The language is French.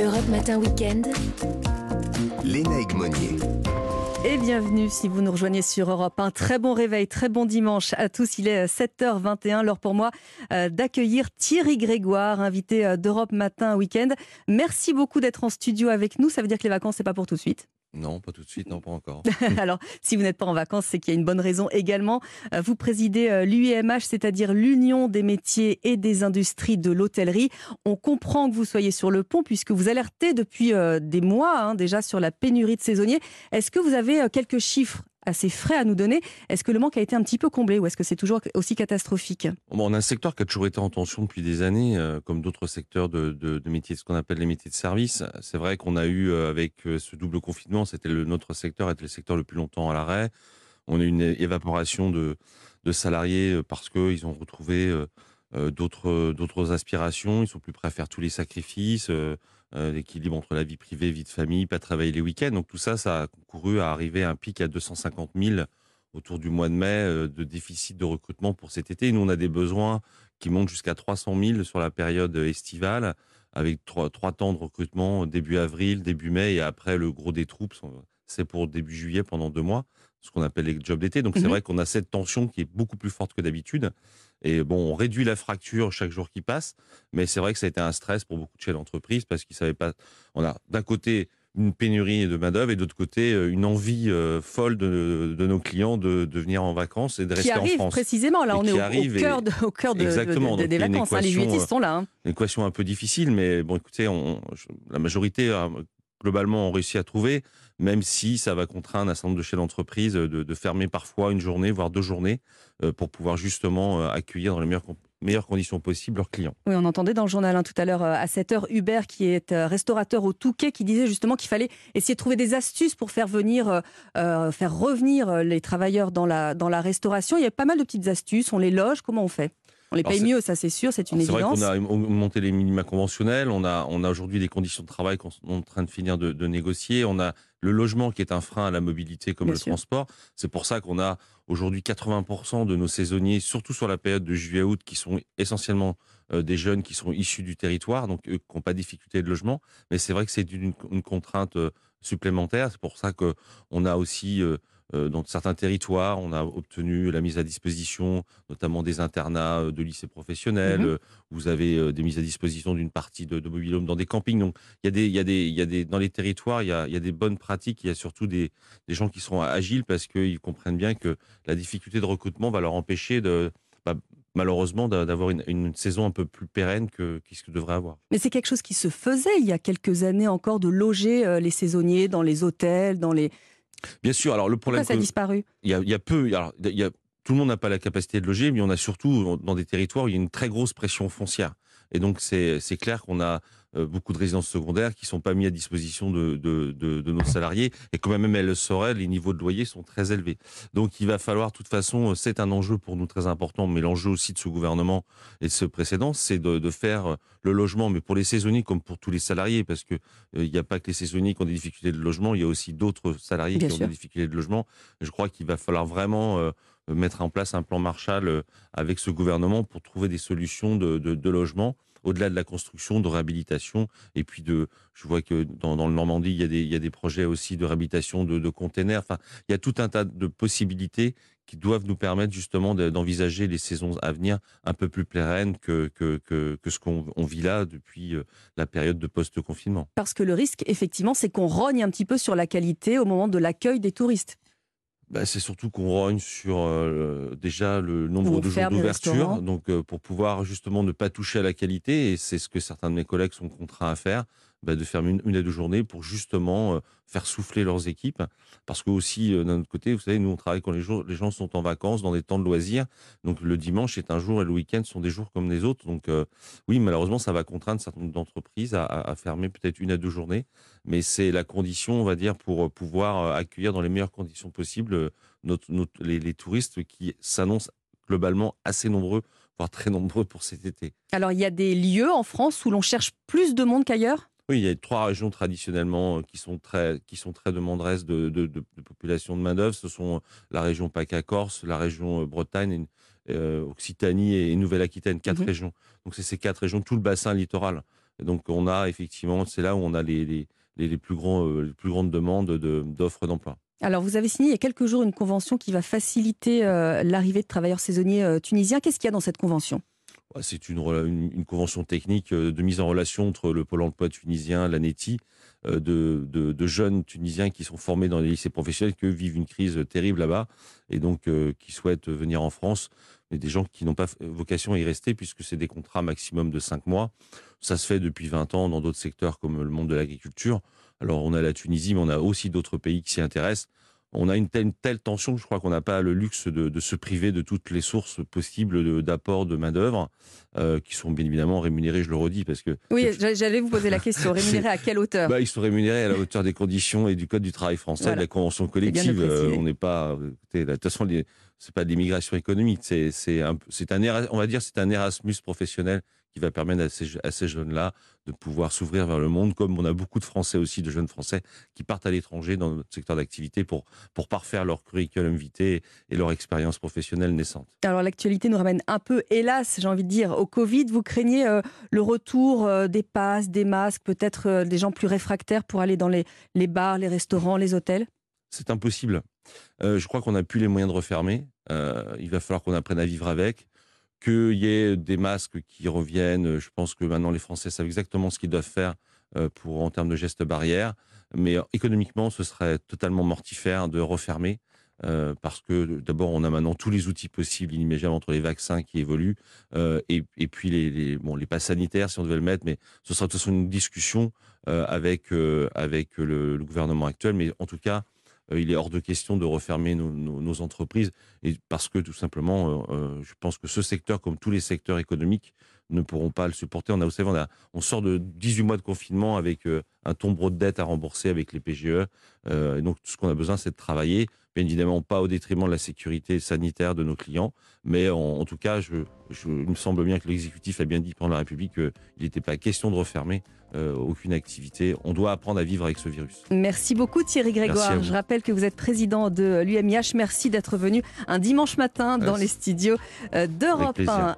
Europe Matin Weekend. Léna Egmonier. Et bienvenue si vous nous rejoignez sur Europe. Un très bon réveil, très bon dimanche à tous. Il est 7h21, l'heure pour moi euh, d'accueillir Thierry Grégoire, invité euh, d'Europe Matin Weekend. Merci beaucoup d'être en studio avec nous. Ça veut dire que les vacances, c'est pas pour tout de suite. Non, pas tout de suite, non, pas encore. Alors, si vous n'êtes pas en vacances, c'est qu'il y a une bonne raison également. Euh, vous présidez l'UIMH, c'est-à-dire l'Union des métiers et des industries de l'hôtellerie. On comprend que vous soyez sur le pont puisque vous alertez depuis des mois hein, déjà sur la pénurie de saisonniers. Est-ce que vous avez quelques chiffres assez frais à nous donner. Est-ce que le manque a été un petit peu comblé ou est-ce que c'est toujours aussi catastrophique? On a un secteur qui a toujours été en tension depuis des années, euh, comme d'autres secteurs de, de, métiers, ce qu'on appelle les métiers de service. C'est vrai qu'on a eu, euh, avec euh, ce double confinement, c'était notre secteur était le secteur le plus longtemps à l'arrêt. On a eu une évaporation de, de salariés parce qu'ils ont retrouvé d'autres aspirations. Ils sont plus prêts à faire tous les sacrifices. Euh, l'équilibre entre la vie privée, vie de famille, pas travailler les week-ends. Donc tout ça, ça a concouru à arriver à un pic à 250 000 autour du mois de mai euh, de déficit de recrutement pour cet été. Nous, on a des besoins qui montent jusqu'à 300 000 sur la période estivale, avec trois, trois temps de recrutement début avril, début mai, et après le gros des troupes, c'est pour début juillet pendant deux mois, ce qu'on appelle les jobs d'été. Donc c'est mhm. vrai qu'on a cette tension qui est beaucoup plus forte que d'habitude. Et bon, on réduit la fracture chaque jour qui passe, mais c'est vrai que ça a été un stress pour beaucoup de chefs d'entreprise parce qu'ils savaient pas. On a d'un côté une pénurie de main-d'œuvre et d'autre côté euh, une envie euh, folle de, nos clients de, venir en vacances et de rester en France. précisément, là on est au, cœur, de, au cœur des vacances, hein, les juilletistes sont là. Hein. Une équation un peu difficile, mais bon écoutez, on, la majorité globalement ont réussi à trouver, même si ça va contraindre un certain nombre de chefs d'entreprise de, fermer parfois une journée, voire deux journées, euh, pour pouvoir justement euh, accueillir dans les meilleures, conditions possibles leurs clients. Oui, on entendait dans le journal hein, tout à l'heure euh, à 7h Hubert, qui est restaurateur au Touquet, qui disait justement qu'il fallait essayer de trouver des astuces pour faire venir, faire revenir les travailleurs dans la, dans la restauration. Il y a pas mal de petites astuces. On les loge. Comment on fait? On les paye mieux, ça c'est sûr, c'est une évidence. C'est vrai qu'on a monté les minima conventionnels, on a, on a aujourd'hui des conditions de travail qu'on est en train de finir de, négocier, on a le logement qui est un frein à la mobilité comme le transport. C'est pour ça qu'on a aujourd'hui 80% de nos saisonniers, surtout sur la période de juillet-août, qui sont essentiellement euh, des jeunes qui sont issus du territoire, donc eux qui n'ont pas de difficulté de logement. Mais c'est vrai que c'est une, une, contrainte euh, supplémentaire. C'est pour ça qu'on a aussi euh, dans certains territoires, on a obtenu la mise à disposition, notamment des internats euh, de lycées professionnels. Mhm. Vous avez des mises à disposition d'une partie de, de mobilhome dans des campings. Donc, il y a des, il y a des, il y a des, dans les territoires, il y a, il y a des bonnes pratiques. Il y a surtout des, des gens qui sont agiles parce qu'ils comprennent bien que la difficulté de recrutement va leur empêcher de, bah, malheureusement d'avoir une, une, saison un peu plus pérenne que ce que devrait avoir. Mais c'est quelque chose qui se faisait il y a quelques années encore de loger les saisonniers dans les hôtels, dans les Bien sûr. Alors le problème, Pourquoi ça a disparu? Il y a, peu. Alors, y a, tout le monde n'a pas la capacité de loger, mais on a surtout dans des territoires où il y a une très grosse pression foncière. Et donc c'est clair qu'on a beaucoup de résidences secondaires qui sont pas mis à disposition de, de, de, de nos salariés. Et quand même elles le sauraient, les niveaux de loyer sont très élevés. Donc il va falloir, de toute façon, euh, c'est un enjeu pour nous très important, mais l'enjeu aussi de ce gouvernement et de ce précédent, c'est de, faire euh, le logement, mais pour les saisonniers comme pour tous les salariés, parce que il n'y a pas que les saisonniers qui ont des difficultés de logement, il y a aussi d'autres salariés qui ont des difficultés de logement. Je crois qu'il va falloir vraiment mettre en place un plan Marshall avec ce gouvernement pour trouver des solutions de, de, de logement au-delà de la construction, de réhabilitation, et puis de, je vois que dans, le Normandie, il y, a des, il y a des projets aussi de réhabilitation de, containers. Enfin, il y a tout un tas de possibilités qui doivent nous permettre justement d'envisager les saisons à venir un peu plus pérennes que, que, que, que ce qu'on vit là depuis euh, la période de post-confinement. Parce que le risque, effectivement, c'est qu'on rogne un petit peu sur la qualité au moment de l'accueil des touristes. Bah, c'est surtout qu'on rogne sur euh, déjà le nombre de jours d'ouverture, donc euh, pour pouvoir justement ne pas toucher à la qualité, et c'est ce que certains de mes collègues sont contraints à faire, bah, de faire une, une, à deux journées pour justement euh, faire souffler leurs équipes. Parce que aussi, d'un autre côté, vous savez, nous on travaille quand les, jours, les gens sont en vacances, dans des temps de loisirs, donc le dimanche est un jour et le week-end sont des jours comme les autres. Donc oui, malheureusement, ça va contraindre certaines entreprises à, fermer peut-être une à deux journées, mais c'est la condition, on va dire, pour pouvoir accueillir dans les meilleures conditions possibles notre, les, touristes qui s'annoncent globalement assez nombreux, voire très nombreux pour cet été. Alors il y a des lieux en France où l'on cherche plus de monde qu'ailleurs? Oui, il y a trois régions traditionnellement euh, qui sont très, qui sont très demanderesses de, de, de, population de main-d'œuvre. Ce sont la région PACA-Corse, la région euh, Bretagne, euh, Occitanie et Nouvelle-Aquitaine, quatre mhm. régions. Donc, c'est ces quatre régions, tout le bassin littoral. Donc on a effectivement, c'est là où on a les, les, les plus, grands, les plus grandes demandes d'offres d'emploi. Alors, vous avez signé il y a quelques jours une convention qui va faciliter l'arrivée de travailleurs saisonniers tunisiens. Qu'est-ce qu'il y a dans cette convention? C'est une, convention technique de mise en relation entre le Pôle emploi tunisien, l'ANETI, de, de, jeunes Tunisiens qui sont formés dans les lycées professionnels, qui vivent une crise terrible là-bas, et donc qui souhaitent venir en France mais des gens qui n'ont pas vocation à y rester puisque c'est des contrats maximum de 5 mois. Ça se fait depuis 20 ans dans d'autres secteurs comme le monde de l'agriculture. Alors on a la Tunisie, mais on a aussi d'autres pays qui s'y intéressent on a une telle, telle tension, je crois qu'on n'a pas le luxe de, se priver de toutes les sources possibles d'apport de, main-d'œuvre, euh, qui sont bien évidemment rémunérées, je le redis, parce que. Oui, j'allais vous poser la question. Rémunérés à quelle hauteur bah, Ils sont rémunérés à la hauteur des conditions et du Code du travail français, de la convention collective. Euh, on n'est pas. De toute façon, c'est pas de l'immigration économique. C'est un, un, on va dire, c'est un Erasmus professionnel qui va permettre à ces, à ces jeunes-là de pouvoir s'ouvrir vers le monde, comme on a beaucoup de Français aussi, de jeunes Français, qui partent à l'étranger dans notre secteur d'activité pour, pour parfaire leur curriculum vitae et leur expérience professionnelle naissante. Alors l'actualité nous ramène un peu, hélas, j'ai envie de dire, au Covid. Vous craignez euh, le retour euh, des passes, des masques, peut-être euh, des gens plus réfractaires pour aller dans les, les bars, les restaurants, les hôtels? C'est impossible. je crois qu'on n'a plus les moyens de refermer. il va falloir qu'on apprenne à vivre avec qu'il y ait des masques qui reviennent. Je pense que maintenant les Français savent exactement ce qu'ils doivent faire euh, pour en termes de gestes barrières. Mais euh, économiquement, ce serait totalement mortifère de refermer. Euh, parce que d'abord, on a maintenant tous les outils possibles, inimaginables entre les vaccins qui évoluent et, puis les, les, bon, les passes sanitaires, si on devait le mettre, mais ce sera de toute façon une discussion avec, avec le, le, gouvernement actuel. Mais en tout cas, il est hors de question de refermer nos, entreprises, parce que tout simplement, euh, euh, je pense que ce secteur, comme tous les secteurs économiques, ne pourront pas le supporter. On a, vous savez, on, on sort de 18 mois de confinement avec un tombeau de dettes à rembourser avec les PGE. et donc, tout ce qu'on a besoin, c'est de travailler. Bien évidemment, pas au détriment de la sécurité sanitaire de nos clients, mais en, tout cas, je, il me semble bien que l'exécutif a bien dit pendant la République qu'il n'était pas question de refermer euh, aucune activité. On doit apprendre à vivre avec ce virus. Merci beaucoup Thierry Grégoire. Je rappelle que vous êtes président de l'UMIH. Merci d'être venu un dimanche matin dans les studios euh, d'Europe 1.